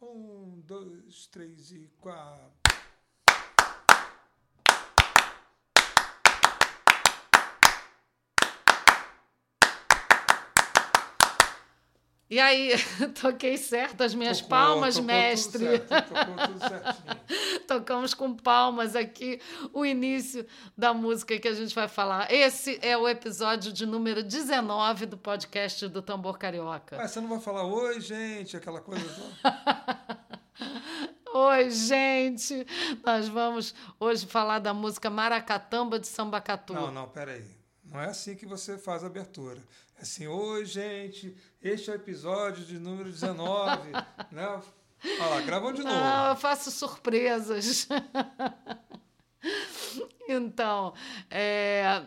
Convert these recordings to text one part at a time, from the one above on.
Um, dois, três e quatro. E aí, toquei certo as minhas Tocou, palmas, tocou mestre. Tudo certo, tocou tudo certinho. Tocamos com palmas aqui o início da música que a gente vai falar. Esse é o episódio de número 19 do podcast do Tambor Carioca. Mas você não vai falar oi, gente, aquela coisa toda? Oi, gente! Nós vamos hoje falar da música Maracatamba de Sambacatu. Não, não, peraí. Não é assim que você faz a abertura. É assim, oi, gente, este é o episódio de número 19. né? Olha lá, gravou de novo. Não, eu faço surpresas. então, é,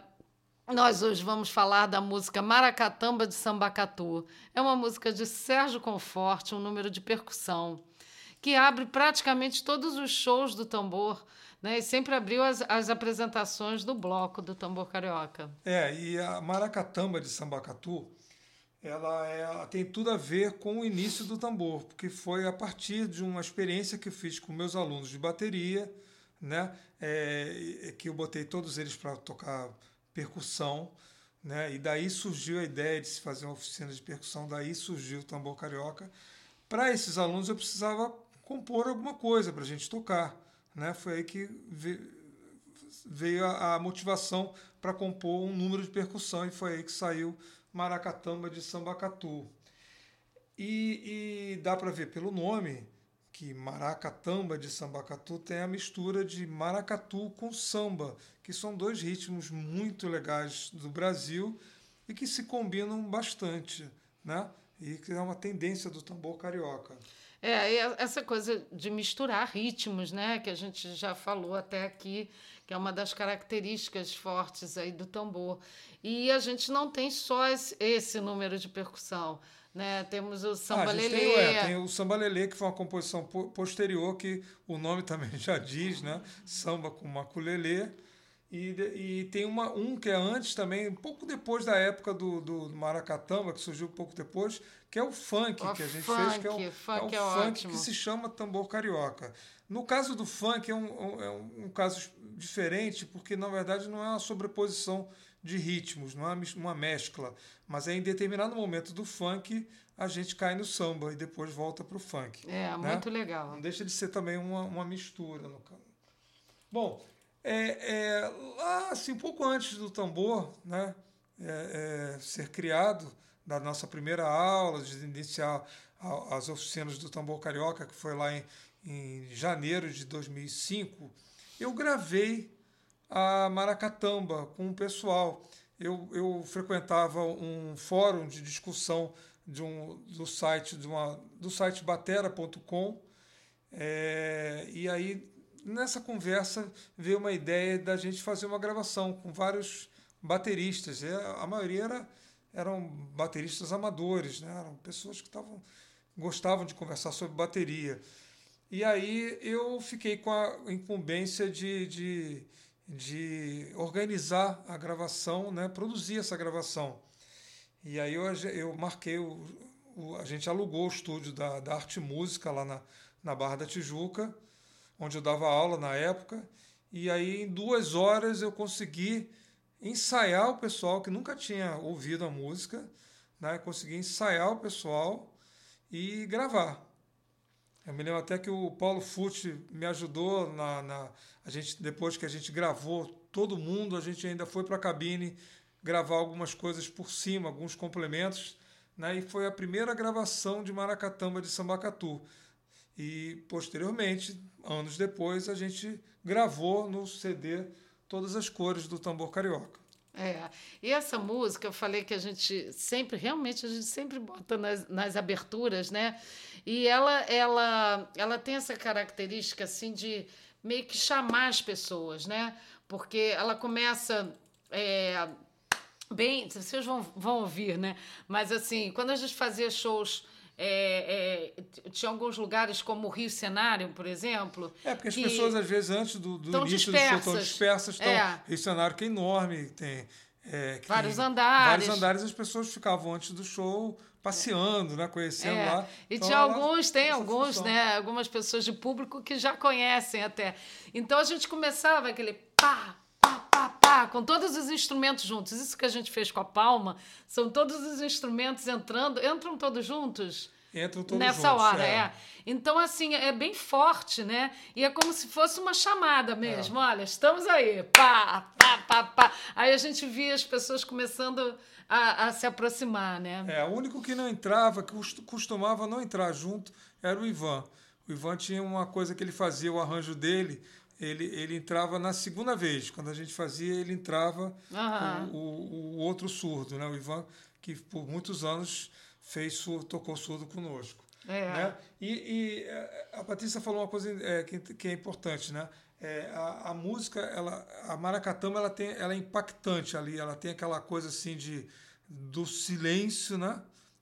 nós hoje vamos falar da música Maracatamba de Sambacatu. É uma música de Sérgio Conforte, um número de percussão, que abre praticamente todos os shows do tambor. Né, e sempre abriu as, as apresentações do bloco do tambor carioca. É, e a Maracatamba de Sambacatu, ela, é, ela tem tudo a ver com o início do tambor, porque foi a partir de uma experiência que eu fiz com meus alunos de bateria, né, é, que eu botei todos eles para tocar percussão, né, e daí surgiu a ideia de se fazer uma oficina de percussão, daí surgiu o tambor carioca. Para esses alunos eu precisava compor alguma coisa para a gente tocar. Né? Foi aí que veio a, motivação para compor um número de percussão e foi aí que saiu Maracatamba de Sambacatu. E, e dá para ver pelo nome que Maracatamba de Sambacatu tem a mistura de maracatu com samba, que são dois ritmos muito legais do Brasil e que se combinam bastante, né? E que é uma tendência do tambor carioca. É, essa coisa de misturar ritmos, né, que a gente já falou até aqui, que é uma das características fortes aí do tambor. E a gente não tem só esse, número de percussão. Né? Temos o ah, lelê. Tem, é, tem o samba lelê, que foi uma composição posterior, que o nome também já diz, né? Samba com maculelê. E, e tem uma, um que é antes também, um pouco depois da época do, do Maracatamba, que surgiu um pouco depois, que é o funk o que a gente funk, fez, que é o funk, é o funk ótimo. que se chama tambor carioca. No caso do funk é um, é um, um, caso diferente, porque na verdade não é uma sobreposição de ritmos, não é uma mescla, mas é em determinado momento do funk a gente cai no samba e depois volta para o funk. É, né? muito legal. Não deixa de ser também uma, uma mistura. No... Bom, é, é, lá, assim, pouco antes do tambor né, é, é, ser criado, da nossa primeira aula, de iniciar as oficinas do tambor carioca, que foi lá em, em janeiro de 2005, eu gravei a Maracatamba com o pessoal. Eu, eu frequentava um fórum de discussão de um, do site de uma, do site batera.com é, e aí nessa conversa veio uma ideia da gente fazer uma gravação com vários bateristas. A maioria era, eram bateristas amadores, né? eram pessoas que estavam, gostavam de conversar sobre bateria. E aí eu fiquei com a incumbência de, de, de organizar a gravação, né? produzir essa gravação. E aí eu, eu marquei, o, o, a gente alugou o estúdio da, da Arte Música lá na, na Barra da Tijuca, onde eu dava aula na época, e aí em duas horas eu consegui ensaiar o pessoal que nunca tinha ouvido a música, né? consegui ensaiar o pessoal e gravar. Eu me lembro até que o Paulo Fucci me ajudou na, na, a gente depois que a gente gravou todo mundo, a gente ainda foi para a cabine gravar algumas coisas por cima, alguns complementos, né? E foi a primeira gravação de Maracatamba de Sambacatu. E posteriormente, anos depois, a gente gravou no CD todas as cores do tambor carioca. É, e essa música, eu falei que a gente sempre, realmente, a gente sempre bota nas, nas aberturas, né? E ela, ela, ela tem essa característica, assim, de meio que chamar as pessoas, né? Porque ela começa é, bem, vocês vão, vão ouvir, né? Mas, assim, quando a gente fazia shows é, é, tinha alguns lugares como o Rio Cenário, por exemplo. É, porque as pessoas, às vezes, antes do, do início dispersas. do show, estão dispersas. Estão, é. Rio Cenário, que é enorme, tem é, Vários tem andares. Vários andares as pessoas ficavam antes do show passeando, né? Conhecendo É, lá. E Então, tinha alguns, tem essa alguns, função. né? Algumas pessoas de público que já conhecem até. Então a gente começava aquele pá, pá, pá, pá, com todos os instrumentos juntos. Isso que a gente fez com a palma, são todos os instrumentos entrando, entram todos juntos. Entram todos Nessa juntos, hora, é. Então, assim, é bem forte, né? E é como se fosse uma chamada mesmo. É. Olha, estamos aí, pá, pá, pá, pá. Aí a gente via as pessoas começando a, a se aproximar, né? É, o único que não entrava, que costu- costumava não entrar junto, era o Ivan. O Ivan tinha uma coisa que ele fazia, o arranjo dele, ele, ele entrava na segunda vez. Quando a gente fazia, ele entrava o, o, o outro surdo, né? O Ivan, que por muitos anos fez surdo, tocou surdo conosco. É. Né? E, e, eh, a Patrícia falou uma coisa eh, que, que é importante, né? É, a, a música, ela, a maracatamba, ela, tem, ela é impactante ali, ela tem aquela coisa assim de, do silêncio, né?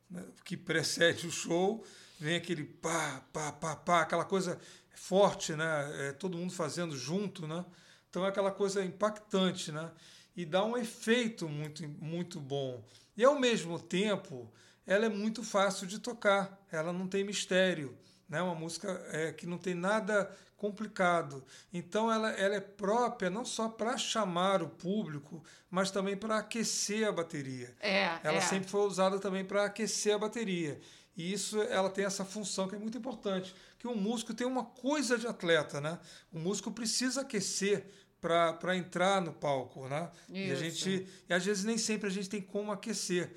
Né? Que precede o show, vem aquele pá, pá, pá, pá, aquela coisa forte, né? É, todo mundo fazendo junto, né? Então é aquela coisa impactante, né? E dá um efeito muito, muito bom. E ao mesmo tempo, ela é muito fácil de tocar, ela não tem mistério, né? Uma música é, que não tem nada complicado. Então ela, ela é própria não só para chamar o público, mas também para aquecer a bateria. É, Ela é. sempre foi usada também para aquecer a bateria. E isso ela tem essa função que é muito importante, que o músico tem uma coisa de atleta, né? O músico precisa aquecer para entrar no palco, né? E a Isso. gente e às vezes nem sempre a gente tem como aquecer.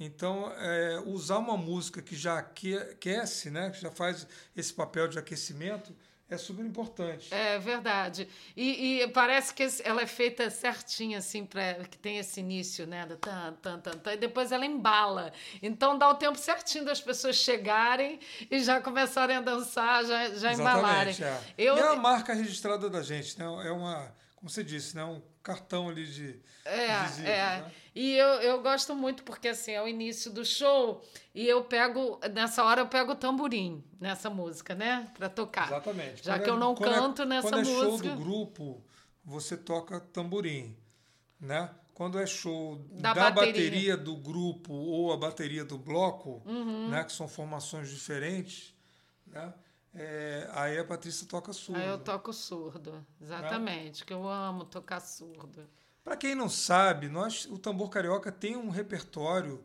Então, é, usar uma música que já aque- aquece, né? Que já faz esse papel de aquecimento, é super importante. É verdade. E, e parece que ela é feita certinha, assim, pra, que tem esse início, né? Do tan, tan, tan, tan, e depois ela embala. Então dá o tempo certinho das pessoas chegarem e já começarem a dançar, já, já embalarem. É. Eu, E é a marca registrada da gente, né? É uma, como você disse, né? Um cartão ali de É, visível, é. né? E eu, eu gosto muito porque assim, é o início do show e eu pego, nessa hora eu pego o tamborim nessa música, né? Pra tocar. Exatamente. Já Quando que eu é- não quando é- canto nessa quando é show música. do grupo, você toca tamborim, né? Quando é show Da da, bateria. bateria. do grupo ou a bateria do bloco, Uhum. né? Que são formações diferentes, né? É, aí a Patrícia toca surdo. Aí eu toco surdo, exatamente, que eu amo tocar surdo. Para quem não sabe, nós, o Tambor Carioca tem um repertório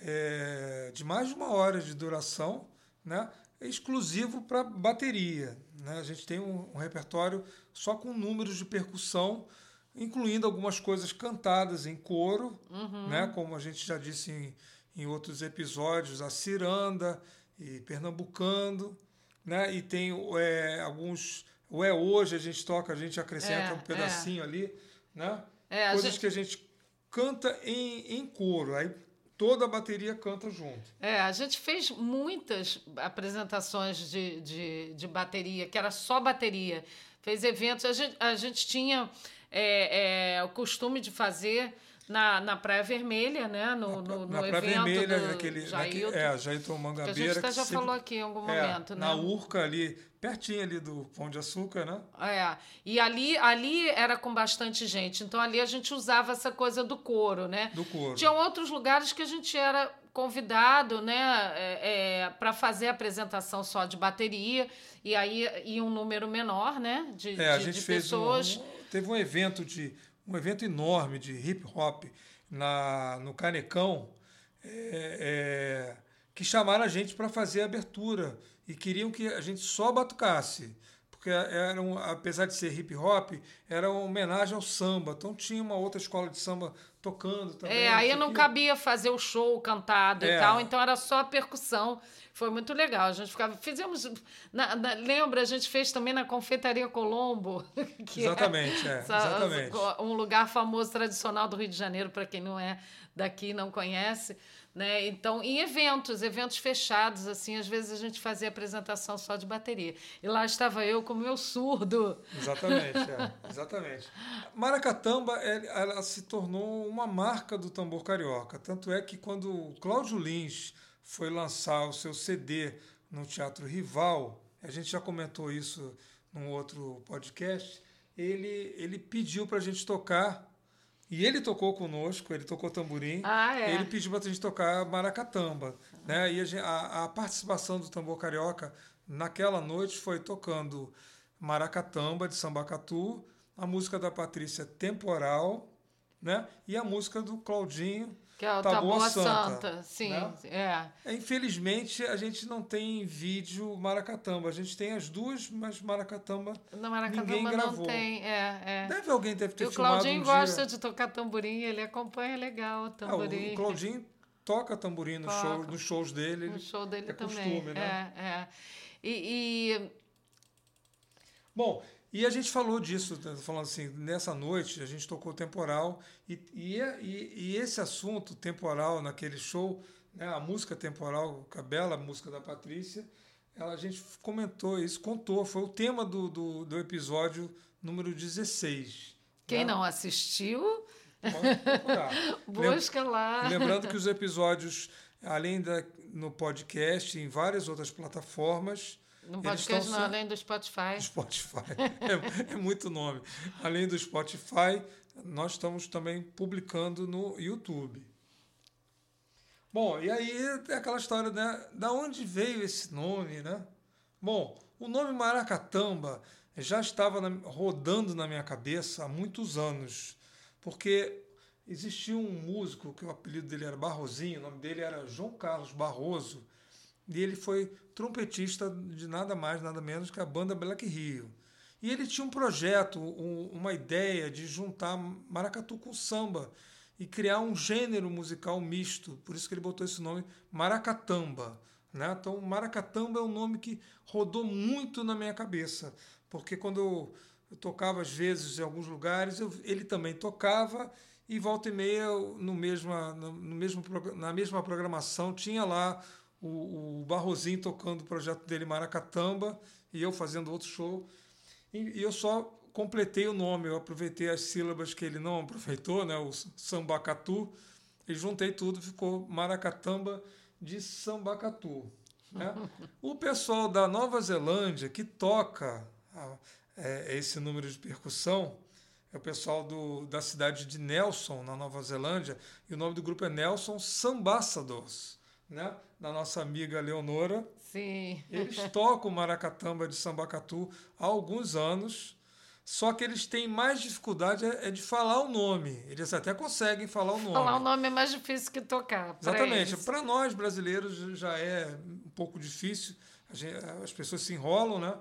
é, de mais de uma hora de duração, né, exclusivo para bateria. Né? A gente tem um, um repertório só com números de percussão, incluindo algumas coisas cantadas em coro, né, como a gente já disse em, em outros episódios, a ciranda e pernambucando, né, e tem é, alguns... O É Hoje a gente toca, a gente acrescenta É, um pedacinho ali, né? É, coisas gente- que a gente canta em, em coro. Aí toda a bateria canta junto. É, a gente fez muitas apresentações de, de, de bateria, que era só bateria. Fez eventos. A gente, a gente tinha é, é, o costume de fazer na, na Praia Vermelha, né? No, no, na Praia evento Vermelha, do naquele, naquele Jailton, é, Jailton que Mangabeira. a gente até que já sempre- falou aqui em algum é, momento, né? Na Urca ali, pertinho ali do Pão de Açúcar, né? É, e ali, ali era com bastante gente, então ali a gente usava essa coisa do coro, né? Do coro. Tinham outros lugares que a gente era convidado, né, é, para fazer a apresentação só de bateria, e aí ia um número menor, né, de, É, de- de pessoas. um- teve um evento de um evento enorme de hip hop na no Canecão é, é, que chamaram a gente para fazer a abertura e queriam que a gente só batucasse porque era um, apesar de ser hip hop era uma homenagem ao samba. Então tinha uma outra escola de samba tocando também É, aí não cabia fazer o show cantado e É. tal, então era só a percussão. Foi muito legal. A gente ficava. Fizemos. na- na- lembra, a gente fez também na Confeitaria Colombo. que é Exatamente, é, essa- exatamente. um lugar famoso, tradicional do Rio de Janeiro, para quem não é daqui não conhece. Né? Então, em eventos, eventos fechados, assim, às vezes a gente fazia apresentação só de bateria. E lá estava eu com o meu surdo. Exatamente, é, exatamente. Maracatamba ela se tornou uma marca do tambor carioca. Tanto é que quando o Cláudio Lins foi lançar o seu CD no Teatro Rival, a gente já comentou isso num outro podcast, ele, ele pediu para a gente tocar E ele tocou conosco, ele tocou tamborim. Ah, é. Ele pediu para a gente tocar maracatamba. Né? E a, gente, a, a, participação do tambor carioca naquela noite foi tocando maracatamba de Sambacatu, a música da Patrícia Temporal, né? E a música do Claudinho que é o Taboa, Taboa Santa. Santa. Sim, né? é. Infelizmente, a gente não tem vídeo maracatamba. A gente tem as duas, mas maracatamba, Na maracatamba ninguém gravou. não tem. É, é. Deve alguém deve ter e o Claudinho um gosta dia. de tocar tamborim, ele acompanha legal o tamborim. Ah, o Claudinho toca tamborim no show, nos shows dele. No show dele é também. Costume, né? É, é. E, e... Bom, e a gente falou disso, tá falando assim, nessa noite a gente tocou temporal e, e, e, esse assunto temporal naquele show, né, a música temporal, a bela música da Patrícia, ela, a gente comentou isso, contou, foi o tema do, do, do episódio número 16. Quem né? não assistiu, busca lá. Lembrando que os episódios, além da, no podcast, em várias outras plataformas, no podcast, não, além do Spotify. Spotify. É, é, muito nome. Além do Spotify, nós estamos também publicando no YouTube. Bom, e aí é aquela história, né? Da onde veio esse nome, né? Bom, o nome Maracatamba já estava na, rodando na minha cabeça há muitos anos, porque existia um músico que o apelido dele era Barrozinho, o nome dele era João Carlos Barroso, e ele foi trompetista de nada mais, nada menos que a banda Black Rio. E ele tinha um projeto, um, uma ideia de juntar maracatu com samba e criar um gênero musical misto. Por isso que ele botou esse nome Maracatamba. Né? Então, Maracatamba é um nome que rodou muito na minha cabeça, porque quando eu, eu tocava às vezes em alguns lugares, eu, ele também tocava e volta e meia no mesma, no, no mesmo, na mesma programação tinha lá o, o Barrozinho tocando o projeto dele Maracatamba e eu fazendo outro show. E, e, eu só completei o nome, eu aproveitei as sílabas que ele não aproveitou, né, o Sambacatu, e juntei tudo, ficou Maracatamba de Sambacatu. Né? o pessoal da Nova Zelândia que toca a, é, esse número de percussão é o pessoal do, da cidade de Nelson, na Nova Zelândia, e o nome do grupo é Nelson Sambassadors né? da nossa amiga Leonora. Sim. Eles tocam maracatamba de Sambacatu há alguns anos, só que eles têm mais dificuldade é, é de falar o nome. Eles até conseguem falar o nome. Falar o nome é mais difícil que tocar. Exatamente. Para nós brasileiros já é um pouco difícil. Gente, as pessoas se enrolam, né?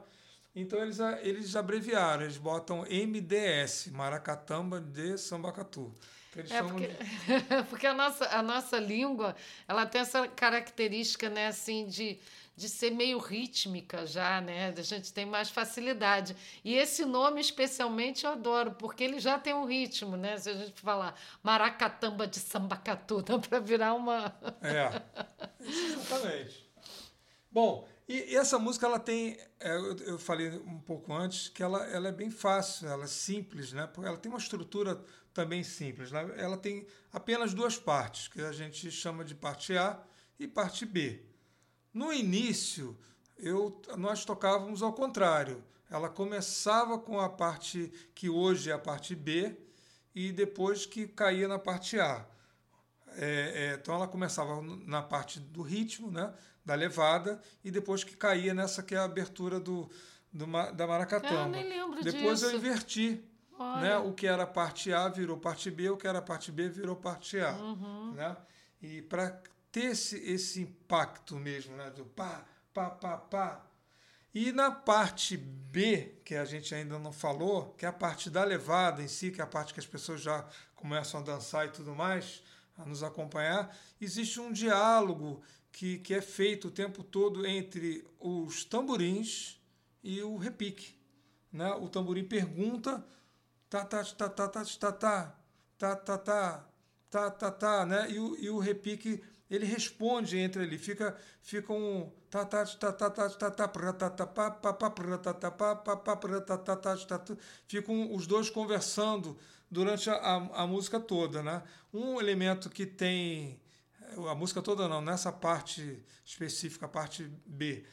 Então eles, eles abreviaram, eles botam MDS, Maracatamba de Sambacatu. Eles é porque, porque a, nossa, a nossa língua ela tem essa característica né, assim, de, de ser meio rítmica já, né? A gente tem mais facilidade. E esse nome, especialmente, eu adoro, porque ele já tem um ritmo, né? Se a gente falar maracatamba de sambacatu, dá para virar uma. É, exatamente. Bom, e, essa música ela tem, é, eu, eu, falei um pouco antes, que ela, ela é bem fácil, ela é simples, né? Porque ela tem uma estrutura também simples. Né? Ela tem apenas duas partes, que a gente chama de parte A e parte B. No início, eu, nós tocávamos ao contrário. Ela começava com a parte que hoje é a parte B e depois que caía na parte A. É, é, então ela começava na parte do ritmo, né, da levada, e depois que caía nessa que é a abertura do, do da maracatamba. Eu nem lembro depois disso. eu inverti né? O que era parte A virou parte B, o que era parte B virou parte A. Uhum. Né? E para ter esse, esse impacto mesmo, né? do pá, pá, pá, pá. E na parte B, que a gente ainda não falou, que é a parte da levada em si, que é a parte que as pessoas já começam a dançar e tudo mais, a nos acompanhar, existe um diálogo que, que é feito o tempo todo entre os tamborins e o repique. Né? O tamborim pergunta tá, tá, tá, tá, tá, tá, tá, tá, tá, tá, tá, tá, tá, né? E o, e o repique ele responde entre ele, fica fica um tá tá tá tá tá tá tá tá tá tá pa pa pa tá tá pa pa pa tá tá tá tá ficam os dois conversando durante a, a música toda, né? Um elemento que tem a música toda não, nessa parte específica, a parte B,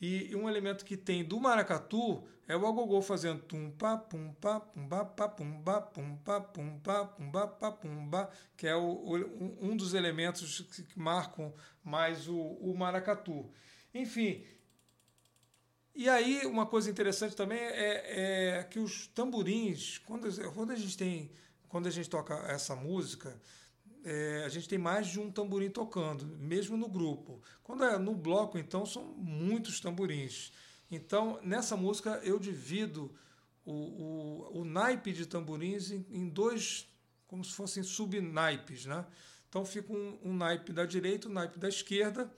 E, um elemento que tem do maracatu é o agogô fazendo tum pa pum pa pum ba pa pum ba pum pa pum pa pum ba pa pum ba, que é o, um dos elementos que marcam mais o, o maracatu. Enfim, e aí uma coisa interessante também é, é que os tamborins, quando, quando a gente tem, quando a gente toca essa música, é, a gente tem mais de um tamborim tocando, mesmo no grupo. Quando é no bloco, então, são muitos tamborins. Então, nessa música, eu divido o, o, o naipe de tamborins em, em, dois, como se fossem subnaipes. Né? Então, fica um, um naipe da direita, um naipe da esquerda,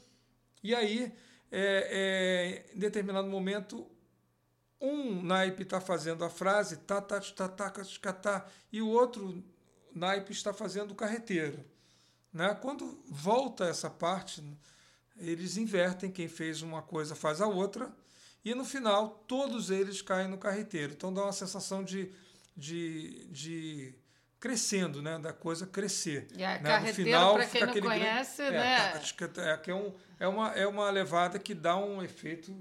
e aí, é, é, em determinado momento, um naipe está fazendo a frase tá, tá, tá, tá, tá, tá, e o outro naipe está fazendo o carreteiro. Né? Quando volta essa parte, eles invertem, quem fez uma coisa faz a outra, e no final todos eles caem no carreteiro. Então dá uma sensação de, de, de crescendo, né? da coisa crescer. E a né? carreteiro, para quem não conhece, grande, né? É, é, é, um, é, uma, é uma levada que dá um efeito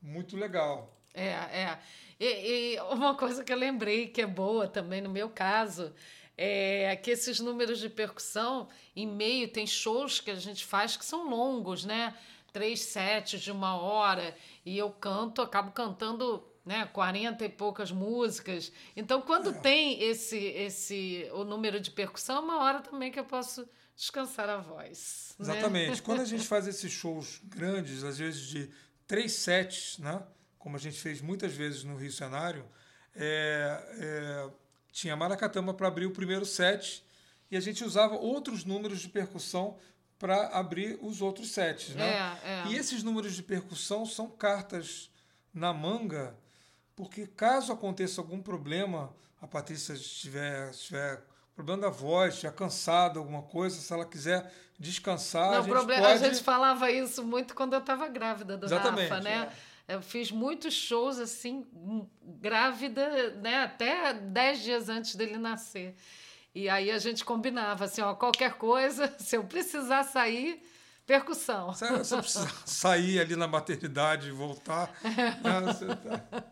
muito legal. É, é. E, e uma coisa que eu lembrei que é boa também no meu caso é que esses números de percussão, em meio, tem shows que a gente faz que são longos, né? Três sets de uma hora, e eu canto, acabo cantando né, 40 e poucas músicas. Então, quando é. tem esse, esse o número de percussão, é uma hora também que eu posso descansar a voz. Né? Exatamente. Né? Quando a gente faz esses shows grandes, às vezes de três sets, né, como a gente fez muitas vezes no Rio Cenário, é, é tinha maracatamba para abrir o primeiro set e a gente usava outros números de percussão para abrir os outros sets. Né? É, é. E esses números de percussão são cartas na manga, porque caso aconteça algum problema, a Patrícia estiver, estiver problema da voz, estiver cansada, alguma coisa, se ela quiser descansar, Não, a gente problema, pode... A gente falava isso muito quando eu estava grávida do Exatamente, Rafa, né? É. Eu fiz muitos shows assim, grávida, né, até dez dias antes dele nascer. E aí a gente combinava assim, ó, qualquer coisa, se eu precisar sair, percussão. Se você precisar sair ali na maternidade e voltar. né, tá...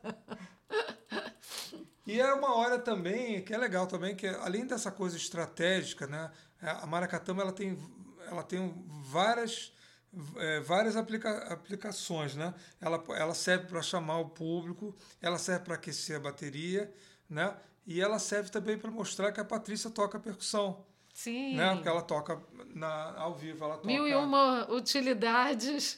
E é uma hora também que é legal também, que além dessa coisa estratégica, né, a Maracatama ela tem, ela tem várias é, várias aplica aplicações. Né? Ela, ela serve para chamar o público, ela serve para aquecer a bateria, né? e ela serve também para mostrar que a Patrícia toca percussão. Sim. Né? Porque ela toca na, ao vivo. Ela toca, Mil e uma utilidades.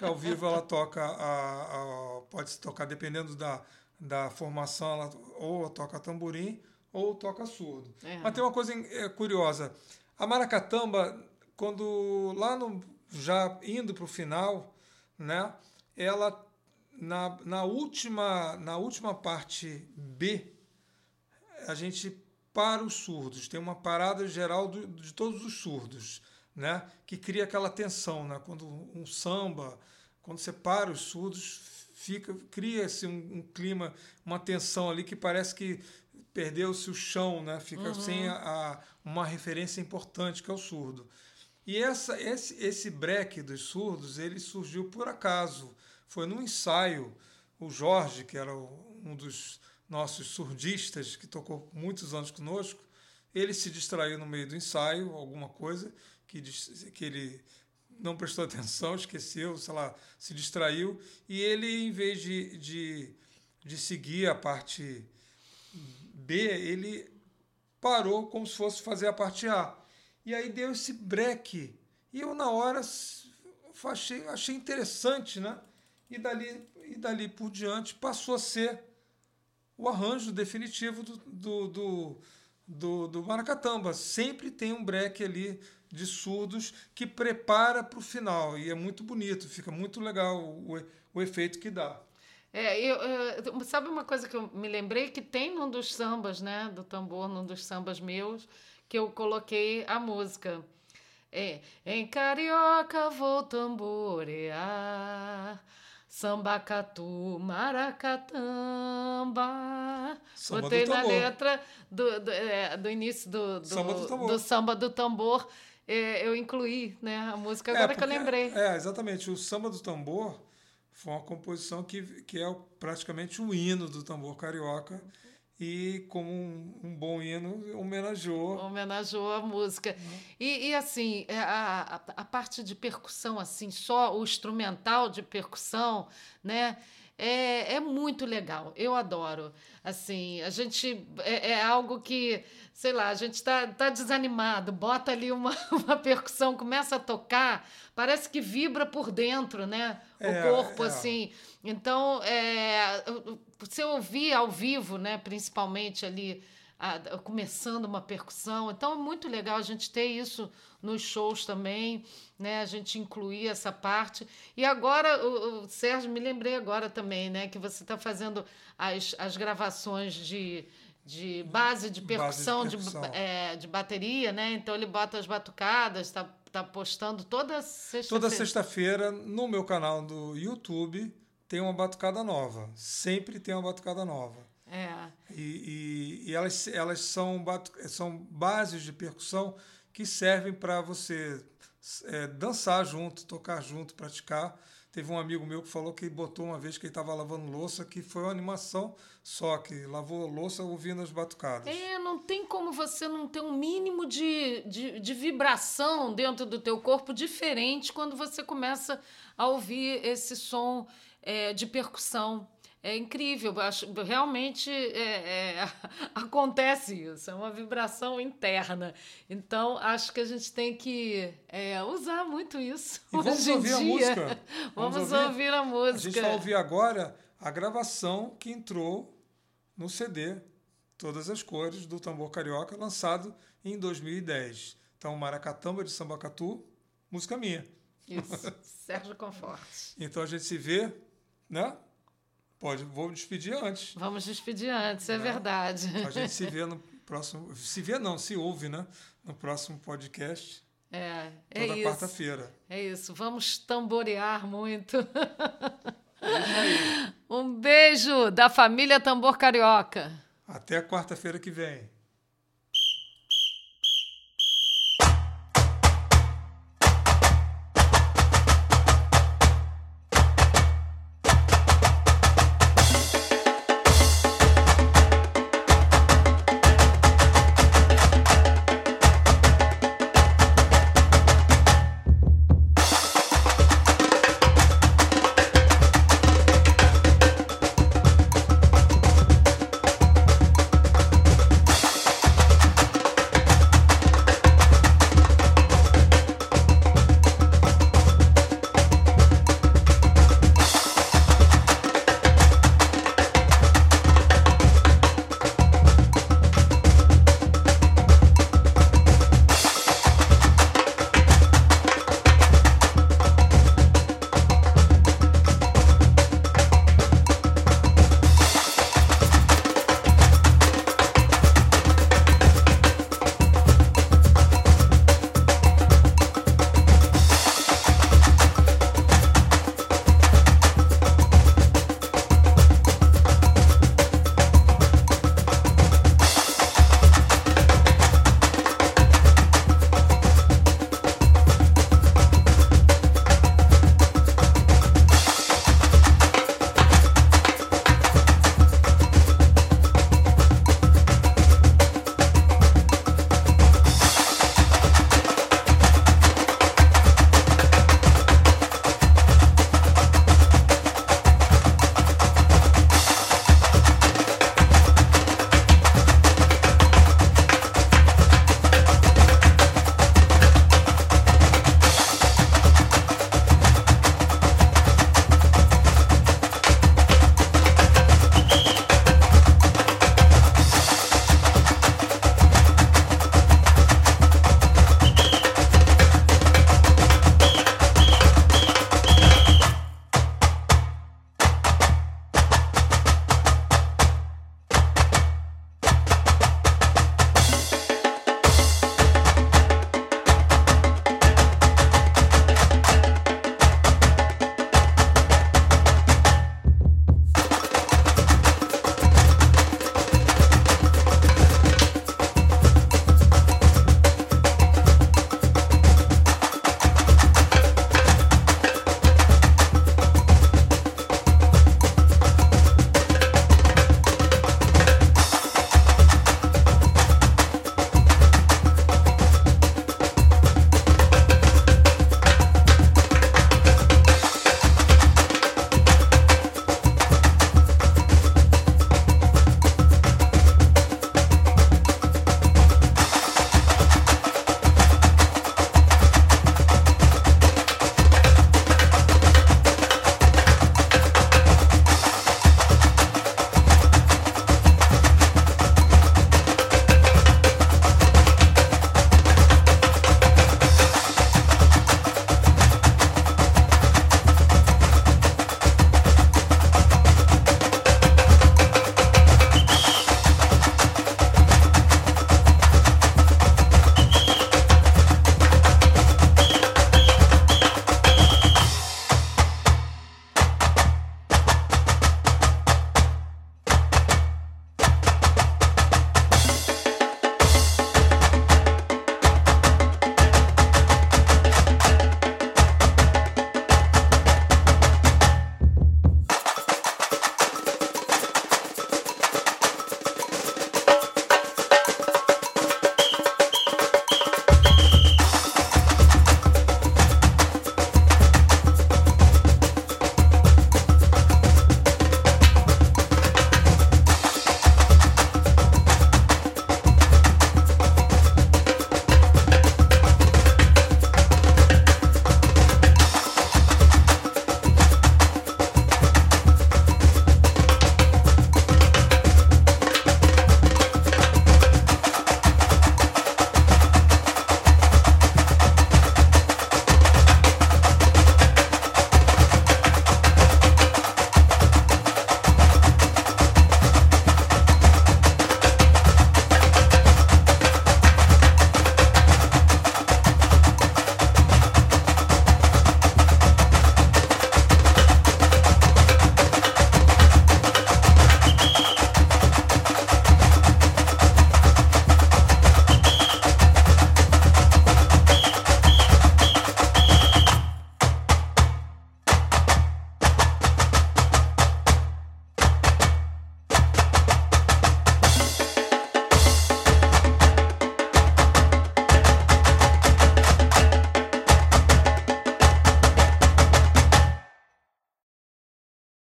ao vivo ela toca, a, a, pode se tocar dependendo da, da formação, ela ou toca tamborim ou toca surdo. É. Mas tem uma coisa é, curiosa. A maracatamba, quando lá no já indo para o final, né, ela na, na, última, na última parte B, a gente para os surdos, tem uma parada geral do, de todos os surdos, né, que cria aquela tensão, né, quando um samba, quando você para os surdos, fica cria-se um, um, clima, uma tensão ali que parece que perdeu-se o chão, né, fica uhum. sem a, a, uma referência importante que é o surdo. E essa, esse, esse break dos surdos ele surgiu por acaso. Foi num ensaio. O Jorge, que era um dos nossos surdistas, que tocou muitos anos conosco, ele se distraiu no meio do ensaio, alguma coisa que, que ele não prestou atenção, esqueceu, sei lá, se distraiu, e ele, em vez de, de, de seguir a parte B, ele parou como se fosse fazer a parte A. E aí deu esse break. E eu, na hora, achei, achei interessante, né? E dali, e dali por diante passou a ser o arranjo definitivo do, do, do, do, do Maracatamba. Sempre tem um break ali de surdos que prepara para o final. E é muito bonito, fica muito legal o, o efeito que dá. É, eu, eu, sabe uma coisa que eu me lembrei que tem num dos sambas, né, do tambor, num dos sambas meus, que eu coloquei a música. É, em carioca vou tamborear, sambacatu, maracatamba. Samba Botei na letra do, do, é, do início do, do, samba do, do samba do tambor. É, eu incluí né, a música agora é, porque, que eu lembrei. É, exatamente. O samba do tambor foi uma composição que, que é praticamente um hino do tambor carioca e como um, um, bom hino homenageou. Homenageou a música. Uhum. e, e, assim é, a, a, a, parte de percussão assim só o instrumental de percussão né é, é muito legal eu adoro. Assim a gente é, é algo que sei lá a gente está tá desanimado bota ali uma, uma percussão começa a tocar parece que vibra por dentro né? O é, corpo é. assim. Então, é, você ouvir ao vivo, né, principalmente ali, a, começando uma percussão. Então, é muito legal a gente ter isso nos shows também, né, a gente incluir essa parte. E agora, o, o Sérgio, me lembrei agora também, né, que você está fazendo as, as gravações de de base de percussão, base de, percussão. De, é, de, bateria, né? Então ele bota as batucadas, está tá postando toda sexta-feira. Toda sexta-feira no meu canal do YouTube tem uma batucada nova. Sempre tem uma batucada nova. É. E, e, e elas, elas são, são bases de percussão que servem para você é, dançar junto, tocar junto, praticar. Teve um amigo meu que falou que botou uma vez que ele estava lavando louça, que foi uma animação só, que lavou louça ouvindo as batucadas. É, não tem como você não ter um mínimo de, de, de vibração dentro do teu corpo diferente quando você começa a ouvir esse som é, de percussão. É incrível, acho, realmente é, é, acontece isso, é uma vibração interna. Então, acho que a gente tem que é, usar muito isso. E vamos ouvir dia. a música. Vamos, vamos ouvir. ouvir. a música. A gente vai ouvir agora a gravação que entrou no CD Todas as Cores do Tambor Carioca, lançado em 2010. Então, Maracatamba de Sambacatu, música minha. Isso, Sérgio Conforte. então a gente se vê né? Pode, vou despedir antes. Vamos despedir antes, é, né? verdade. A gente se vê no próximo. Se vê, não, se ouve, né? No próximo podcast. É, é toda quarta-feira. É isso. Vamos tamborear muito. É um beijo da família Tambor Carioca. Até quarta-feira que vem.